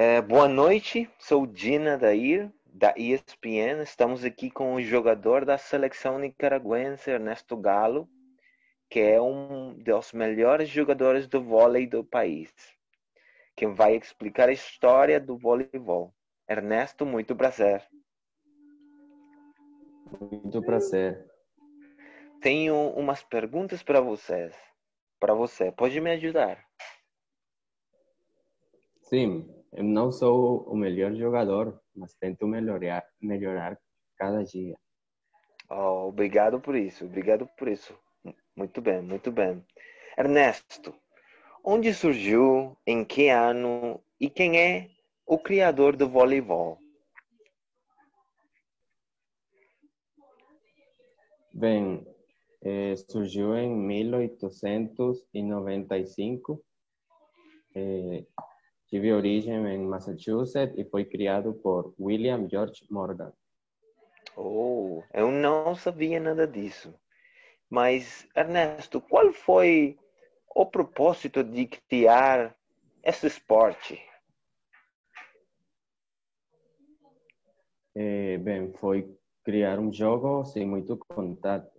É, boa noite, sou Dina Dair, da ESPN. Estamos aqui com o jogador da seleção nicaragüense, Ernesto Galo, que é um dos melhores jogadores do vôlei do país, que vai explicar a história do voleibol. Ernesto, muito prazer. Muito prazer. Tenho umas perguntas para vocês. Para você, pode me ajudar? Sim, eu não sou o melhor jogador, mas tento melhorar, melhorar cada dia. Oh, obrigado por isso, obrigado por isso. Muito bem, muito bem. Ernesto, onde surgiu, em que ano e quem é o criador do voleibol? Bem, eh, surgiu em 1895. Eh, tive origem em Massachusetts e foi criado por William George Morgan. Oh, eu não sabia nada disso. Mas, Ernesto, qual foi o propósito de criar esse esporte? É, bem, foi criar um jogo sem muito contato.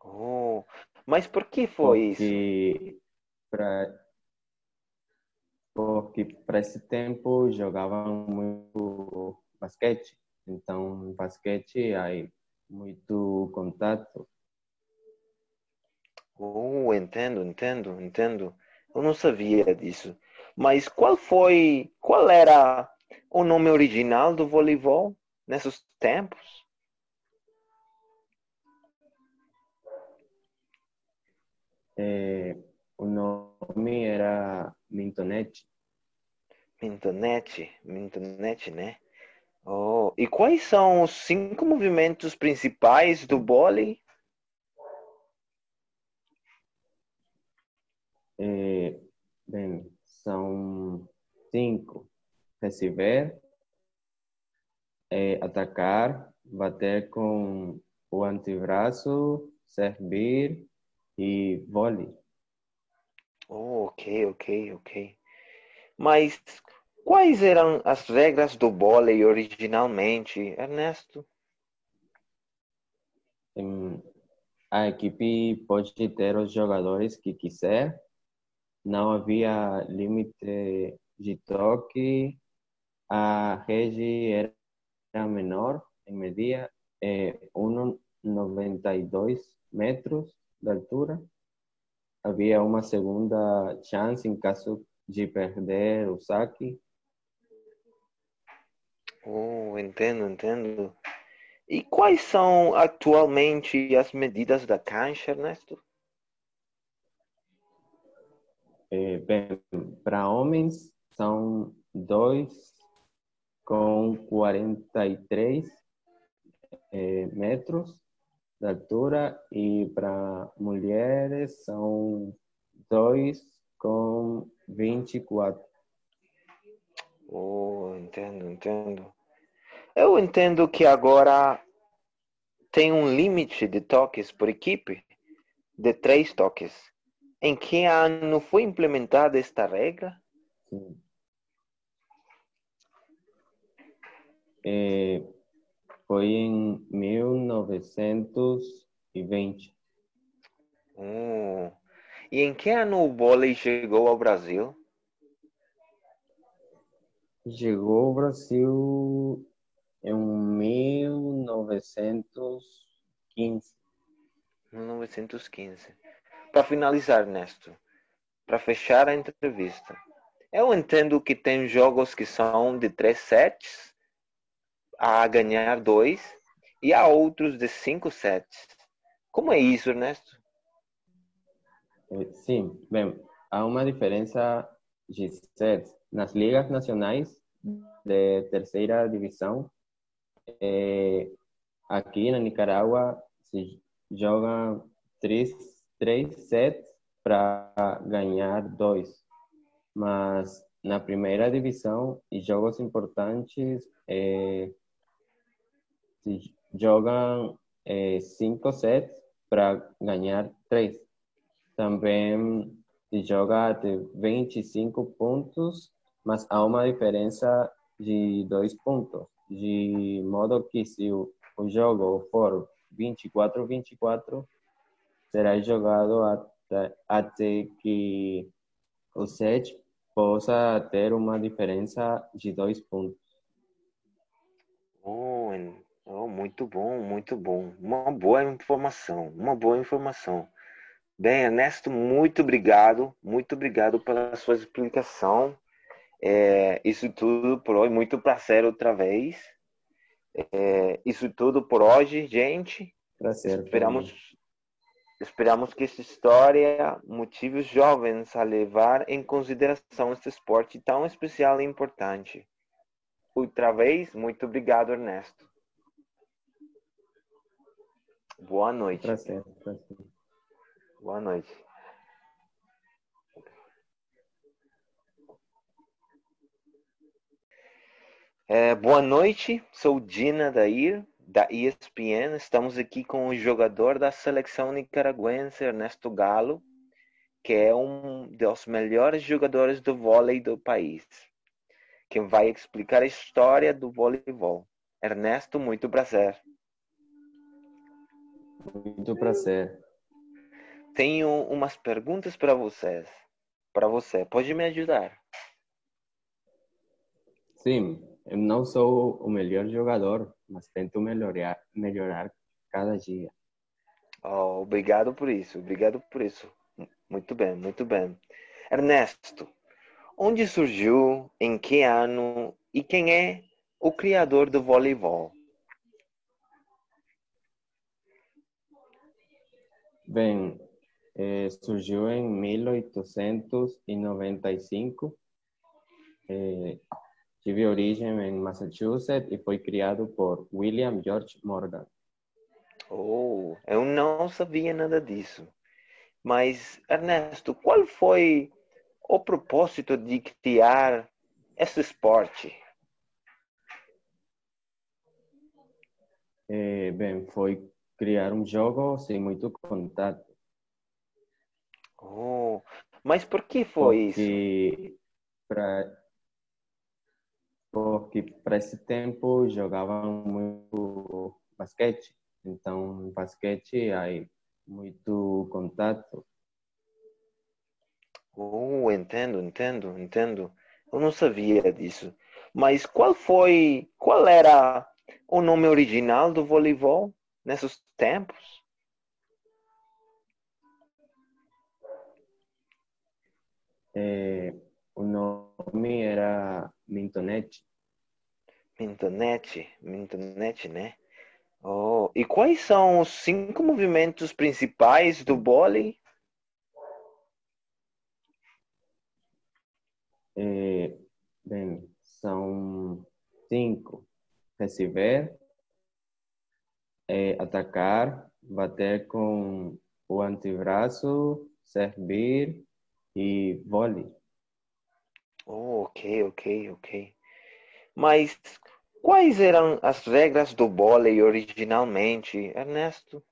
Oh, mas por que foi porque isso? Pra, porque para esse tempo jogavam muito basquete. Então, basquete aí muito contato. Oh, entendo, entendo, entendo. Eu não sabia disso. Mas qual foi, qual era o nome original do voleibol nesses tempos? É, o nome era Mintonete. Mintonete, Mintonete, né? Oh, e quais são os cinco movimentos principais do vôlei? É, bem, são cinco. Receber, é, atacar, bater com o antebraço, servir e vôlei. Oh, ok, ok, ok. Mas quais eram as regras do vôlei originalmente, Ernesto? A equipe pode ter os jogadores que quiser. Não havia limite de toque. A rede era menor em medida, é 1,92 metros de altura. Havia uma segunda chance em caso de perder o saque. Oh, entendo, entendo. E quais são atualmente as medidas da cancha, Ernesto? É, bem, para homens são 2 com 43 é, metros de altura e para mulheres são 2 com 24. Oh, entendo, entendo. Eu entendo que agora tem um limite de toques por equipe de três toques. Em que ano foi implementada esta regra? Sim. É, foi em 1920. Oh. E em que ano o vôlei chegou ao Brasil? Chegou ao Brasil em 1915. 1915. Para finalizar, Ernesto, para fechar a entrevista, eu entendo que tem jogos que são de três sets a ganhar dois e há outros de cinco sets. Como é isso, Ernesto? Eh, Sim, bem, há uma diferença de sets. Nas ligas nacionais de terceira divisão, eh, aqui na Nicarágua se jogam três, três sets para ganhar dois. Mas na primeira divisão, e jogos importantes, eh, se jogam eh, cinco sets para ganhar três. Também se joga de 25 pontos mas há uma diferença de dois pontos, de modo que se o, o jogo for 24-24, será jogado até, até que o set possa ter uma diferença de dois pontos. Oh, oh, muito bom, muito bom. Uma boa informação, uma boa informação. Bem, Ernesto, muito obrigado, muito obrigado pela sua explicação. É, isso tudo por hoje, muito prazer outra vez. É, isso tudo por hoje, gente. Prazer. Esperamos, esperamos que essa história motive os jovens a levar em consideração este esporte tão especial e importante. Outra vez, muito obrigado, Ernesto. Boa noite. Prazer, prazer. Boa noite. É, boa noite, sou Dina Dair, da ESPN. Estamos aqui com o jogador da seleção nicaragüense, Ernesto Galo, que é um dos melhores jogadores do vôlei do país, quem vai explicar a história do voleibol. Ernesto, muito prazer. Muito prazer. Tenho umas perguntas para vocês. Para você, pode me ajudar? Sim, eu não sou o melhor jogador, mas tento melhorar, melhorar cada dia. Oh, obrigado por isso, obrigado por isso. Muito bem, muito bem. Ernesto, onde surgiu, em que ano e quem é o criador do voleibol? Bem, eh, surgiu em 1895. Eh, tive origem em Massachusetts e foi criado por William George Morgan. Oh, eu não sabia nada disso. Mas, Ernesto, qual foi o propósito de criar esse esporte? Eh, bem, foi criar um jogo sem muito contato. Oh, mas por que foi porque isso? Pra, porque para esse tempo jogavam muito basquete. Então, basquete há muito contato. Oh, entendo, entendo, entendo. Eu não sabia disso. Mas qual foi, qual era o nome original do voleibol nesses tempos? É, o nome era Mintonete. Mintonete, Mintonete, né? Oh, e quais são os cinco movimentos principais do vôlei? É, bem, são cinco. Receber, é, atacar, bater com o antebraço, servir e vôlei. Oh, ok, ok, ok. Mas quais eram as regras do vôlei originalmente, Ernesto?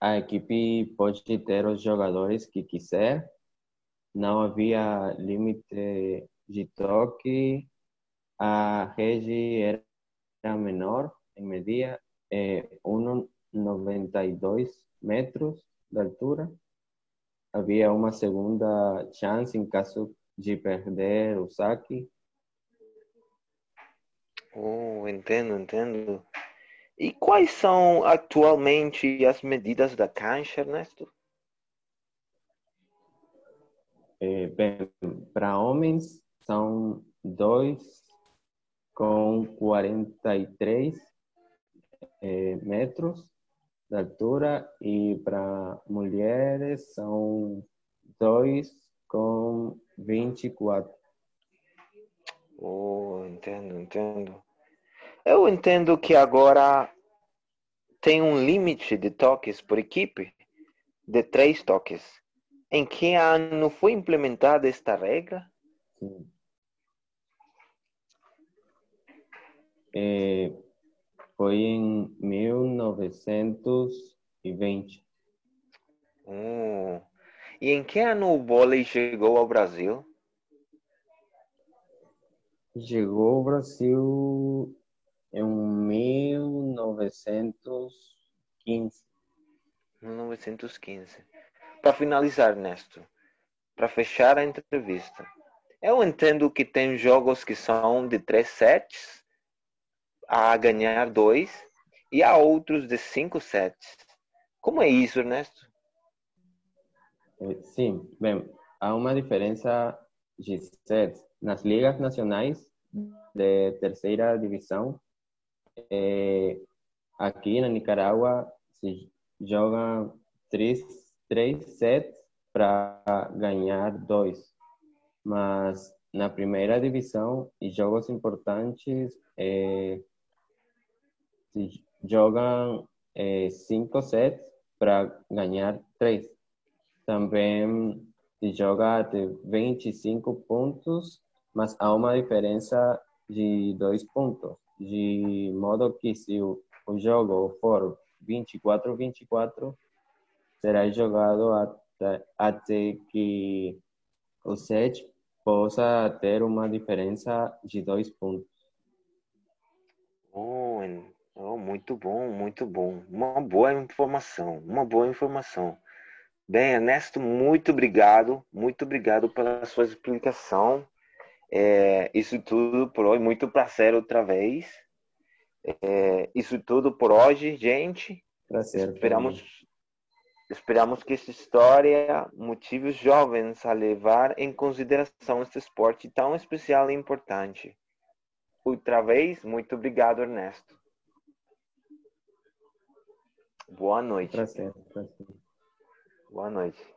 A equipe pode ter os jogadores que quiser. Não havia limite de toque. A rede era menor em medida, é 1,92 metros de altura. Havia uma segunda chance em caso de perder o saque. Oh, entendo, entendo. E quais são atualmente as medidas da cancha, Ernesto? É, bem, para homens são 2 com 43 é, metros de altura e para mulheres são 2 com 24. Oh, entendo, entendo. Eu entendo que agora tem um limite de toques por equipe de três toques. Em que ano foi implementada esta regra? Sim. É, foi em 1920. Oh. E em que ano o vôlei chegou ao Brasil? Chegou ao Brasil em 1915. 1915. Para finalizar, Ernesto, para fechar a entrevista, eu entendo que tem jogos que são de três sets a ganhar dois e há outros de cinco sets. Como é isso, Ernesto? Sim, bem, há uma diferença de sets. Nas ligas nacionais de terceira divisão, eh, aqui na Nicarágua se jogam três, três sets para ganhar dois. Mas na primeira divisão, e jogos importantes, eh, se jogam eh, cinco sets para ganhar três. Também joga de 25 pontos, mas há uma diferença de dois pontos, de modo que se o, o jogo for 24-24, será jogado até, até que o set possa ter uma diferença de dois pontos. Oh, oh, muito bom, muito bom. Uma boa informação, uma boa informação. Bem, Ernesto, muito obrigado, muito obrigado pela sua explicação. É, isso tudo por hoje, muito prazer outra vez. É, isso tudo por hoje, gente. Prazer. Esperamos, esperamos que essa história motive os jovens a levar em consideração este esporte tão especial e importante. Outra vez, muito obrigado, Ernesto. Boa noite. Prazer, prazer. Boa noite.